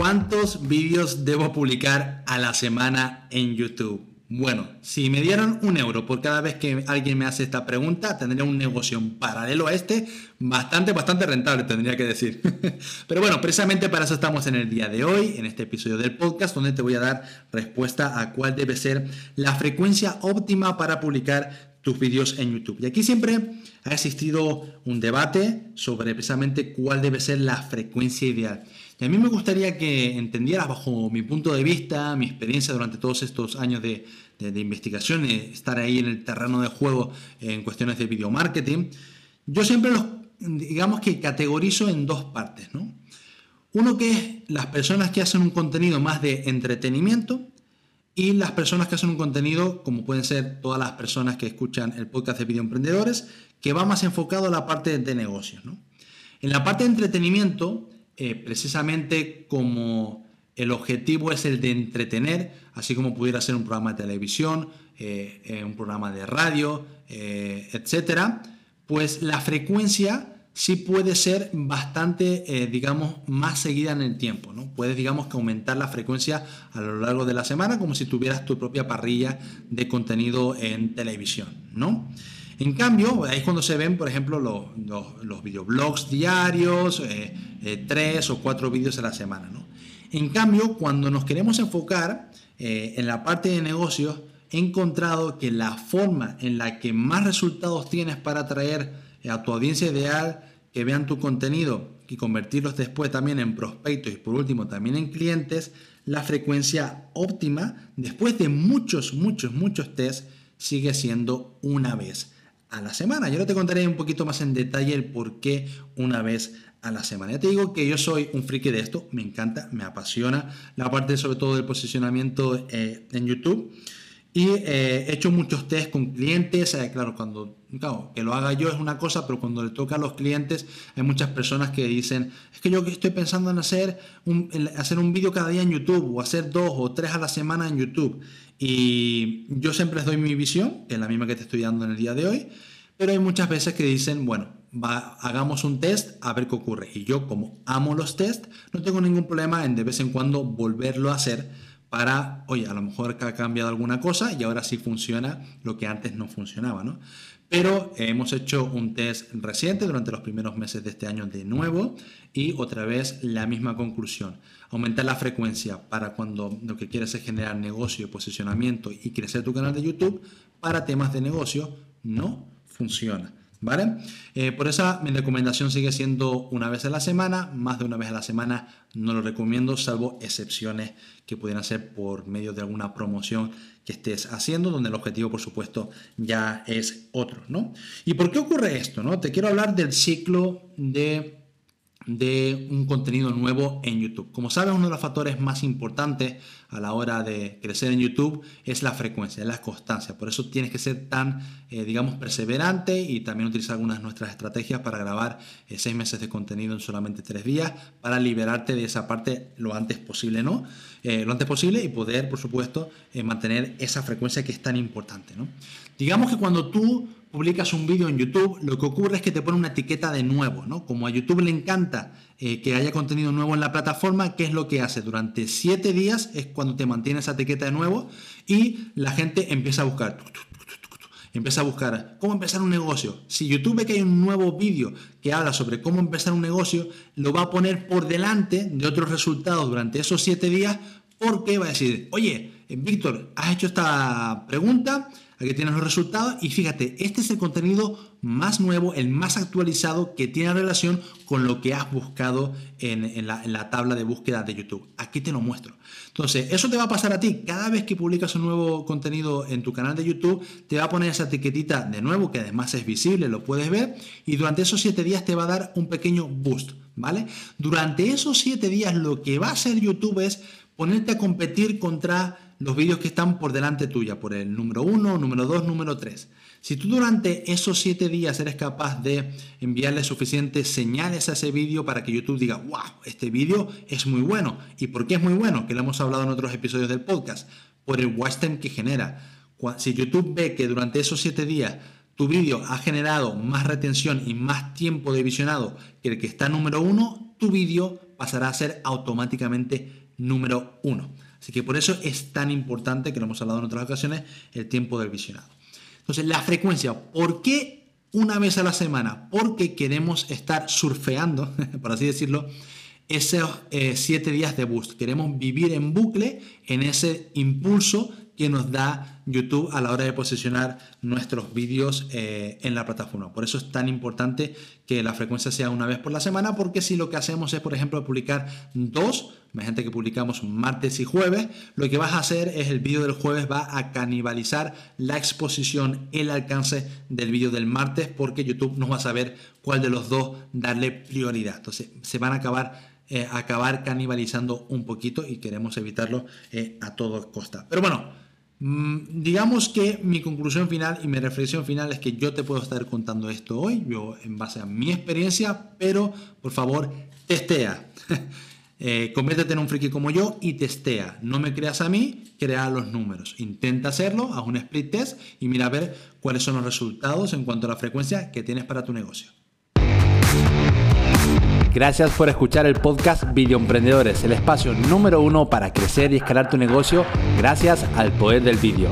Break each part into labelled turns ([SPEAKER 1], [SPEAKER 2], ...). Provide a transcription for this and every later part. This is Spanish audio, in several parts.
[SPEAKER 1] ¿Cuántos vídeos debo publicar a la semana en YouTube? Bueno, si me dieran un euro por cada vez que alguien me hace esta pregunta, tendría un negocio paralelo a este bastante, bastante rentable, tendría que decir. Pero bueno, precisamente para eso estamos en el día de hoy, en este episodio del podcast, donde te voy a dar respuesta a cuál debe ser la frecuencia óptima para publicar tus vídeos en YouTube. Y aquí siempre ha existido un debate sobre precisamente cuál debe ser la frecuencia ideal. Y a mí me gustaría que entendieras bajo mi punto de vista, mi experiencia durante todos estos años de, investigación, estar ahí en el terreno de juego en cuestiones de video marketing. Yo siempre los, digamos que categorizo en dos partes, ¿no? Uno que es las personas que hacen un contenido más de entretenimiento y las personas que hacen un contenido, como pueden ser todas las personas que escuchan el podcast de Video Emprendedores, que va más enfocado a la parte de negocios. ¿no? En la parte de entretenimiento, eh, precisamente como el objetivo es el de entretener, así como pudiera ser un programa de televisión, eh, eh, un programa de radio, etcétera, pues la frecuencia sí puede ser bastante, digamos, más seguida en el tiempo. ¿no? Puedes, digamos, que aumentar la frecuencia a lo largo de la semana como si tuvieras tu propia parrilla de contenido en televisión. ¿no? En cambio, ahí es cuando se ven, por ejemplo, los, los, videoblogs diarios, eh, eh, tres o cuatro vídeos a la semana. ¿no? En cambio, cuando nos queremos enfocar eh, en la parte de negocios, he encontrado que la forma en la que más resultados tienes para atraer a tu audiencia ideal, que vean tu contenido y convertirlos después también en prospectos y por último también en clientes, la frecuencia óptima después de muchos, muchos, muchos tests sigue siendo una vez a la semana. Yo ahora te contaré un poquito más en detalle el por qué una vez a la semana. Ya te digo que yo soy un friki de esto, me encanta, me apasiona la parte sobre todo del posicionamiento eh, en YouTube. Y eh, he hecho muchos test con clientes, eh, claro, cuando claro, que lo haga yo es una cosa, pero cuando le toca a los clientes hay muchas personas que dicen, es que yo estoy pensando en hacer un, hacer un vídeo cada día en YouTube o hacer dos o tres a la semana en YouTube. Y yo siempre les doy mi visión, que es la misma que te estoy dando en el día de hoy, pero hay muchas veces que dicen, bueno, va, hagamos un test a ver qué ocurre. Y yo como amo los test, no tengo ningún problema en de vez en cuando volverlo a hacer para, oye, a lo mejor ha cambiado alguna cosa y ahora sí funciona lo que antes no funcionaba, ¿no? Pero hemos hecho un test reciente durante los primeros meses de este año de nuevo y otra vez la misma conclusión. Aumentar la frecuencia para cuando lo que quieres es generar negocio, posicionamiento y crecer tu canal de YouTube para temas de negocio no funciona. ¿Vale? Eh, por eso mi recomendación sigue siendo una vez a la semana, más de una vez a la semana no lo recomiendo, salvo excepciones que pudieran ser por medio de alguna promoción que estés haciendo, donde el objetivo, por supuesto, ya es otro, ¿no? ¿Y por qué ocurre esto? ¿no? Te quiero hablar del ciclo de de un contenido nuevo en YouTube. Como sabes, uno de los factores más importantes a la hora de crecer en YouTube es la frecuencia, es la constancia. Por eso tienes que ser tan, eh, digamos, perseverante y también utilizar algunas de nuestras estrategias para grabar eh, seis meses de contenido en solamente tres días para liberarte de esa parte lo antes posible, ¿no? Eh, lo antes posible y poder, por supuesto, mantener esa frecuencia que es tan importante, ¿no? Digamos que cuando tú publicas un vídeo en YouTube, lo que ocurre es que te pone una etiqueta de nuevo, ¿no? Como a YouTube le encanta eh, que haya contenido nuevo en la plataforma, ¿qué es lo que hace? Durante siete días es cuando te mantiene esa etiqueta de nuevo y la gente empieza a buscar. Empieza a buscar cómo empezar un negocio. Si YouTube ve que hay un nuevo vídeo que habla sobre cómo empezar un negocio, lo va a poner por delante de otros resultados durante esos siete días porque va a decir, oye, Víctor, has hecho esta pregunta, Aquí tienes los resultados y fíjate, este es el contenido más nuevo, el más actualizado que tiene relación con lo que has buscado en, la, tabla de búsqueda de YouTube. Aquí te lo muestro. Entonces, eso te va a pasar a ti. Cada vez que publicas un nuevo contenido en tu canal de YouTube, te va a poner esa etiquetita de nuevo, que además es visible, lo puedes ver, y durante esos 7 días te va a dar un pequeño boost, ¿vale? Durante esos 7 días lo que va a hacer YouTube es ponerte a competir contra los vídeos que están por delante tuya, por el número 1, número 2, número 3. Si tú durante esos 7 días eres capaz de enviarle suficientes señales a ese vídeo para que YouTube diga, wow, este vídeo es muy bueno. ¿Y por qué es muy bueno? Que lo hemos hablado en otros episodios del podcast. Por el watch time que genera. Si YouTube ve que durante esos 7 días tu vídeo ha generado más retención y más tiempo de visionado que el que está número 1, tu vídeo pasará a ser automáticamente número 1. Así que por eso es tan importante, que lo hemos hablado en otras ocasiones, el tiempo del visionado. Entonces, la frecuencia, ¿por qué una vez a la semana? Porque queremos estar surfeando, por así decirlo, esos eh, siete días de boost. Queremos vivir en bucle en ese impulso que nos da YouTube a la hora de posicionar nuestros vídeos eh, en la plataforma. Por eso es tan importante que la frecuencia sea una vez por la semana, porque si lo que hacemos es, por ejemplo, publicar dos, imagínate que publicamos martes y jueves, lo que vas a hacer es el vídeo del jueves va a canibalizar la exposición, el alcance del vídeo del martes, porque YouTube no va a saber cuál de los dos darle prioridad. Entonces se van a acabar eh, acabar canibalizando un poquito y queremos evitarlo eh, a toda costa. Pero bueno, digamos que mi conclusión final y mi reflexión final es que yo te puedo estar contando esto hoy, yo en base a mi experiencia, pero por favor, testea. eh, conviértete en un friki como yo y testea. No me creas a mí, crea los números. Intenta hacerlo, haz un split test y mira a ver cuáles son los resultados en cuanto a la frecuencia que tienes para tu negocio.
[SPEAKER 2] Gracias por escuchar el podcast Video Emprendedores, el espacio número uno para crecer y escalar tu negocio gracias al poder del vídeo.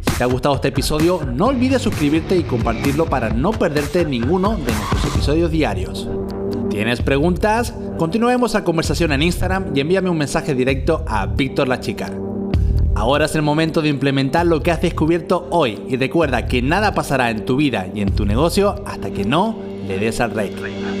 [SPEAKER 2] Si te ha gustado este episodio, no olvides suscribirte y compartirlo para no perderte ninguno de nuestros episodios diarios. ¿Tienes preguntas? Continuemos la conversación en Instagram y envíame un mensaje directo a Víctor La Chica. Ahora es el momento de implementar lo que has descubierto hoy y recuerda que nada pasará en tu vida y en tu negocio hasta que no le des al rey.